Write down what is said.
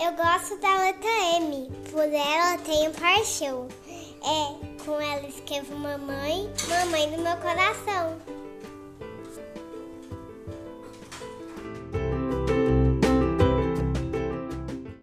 Eu gosto da letra M, por ela tenho paixão. É, com ela escrevo mamãe, mamãe do meu coração.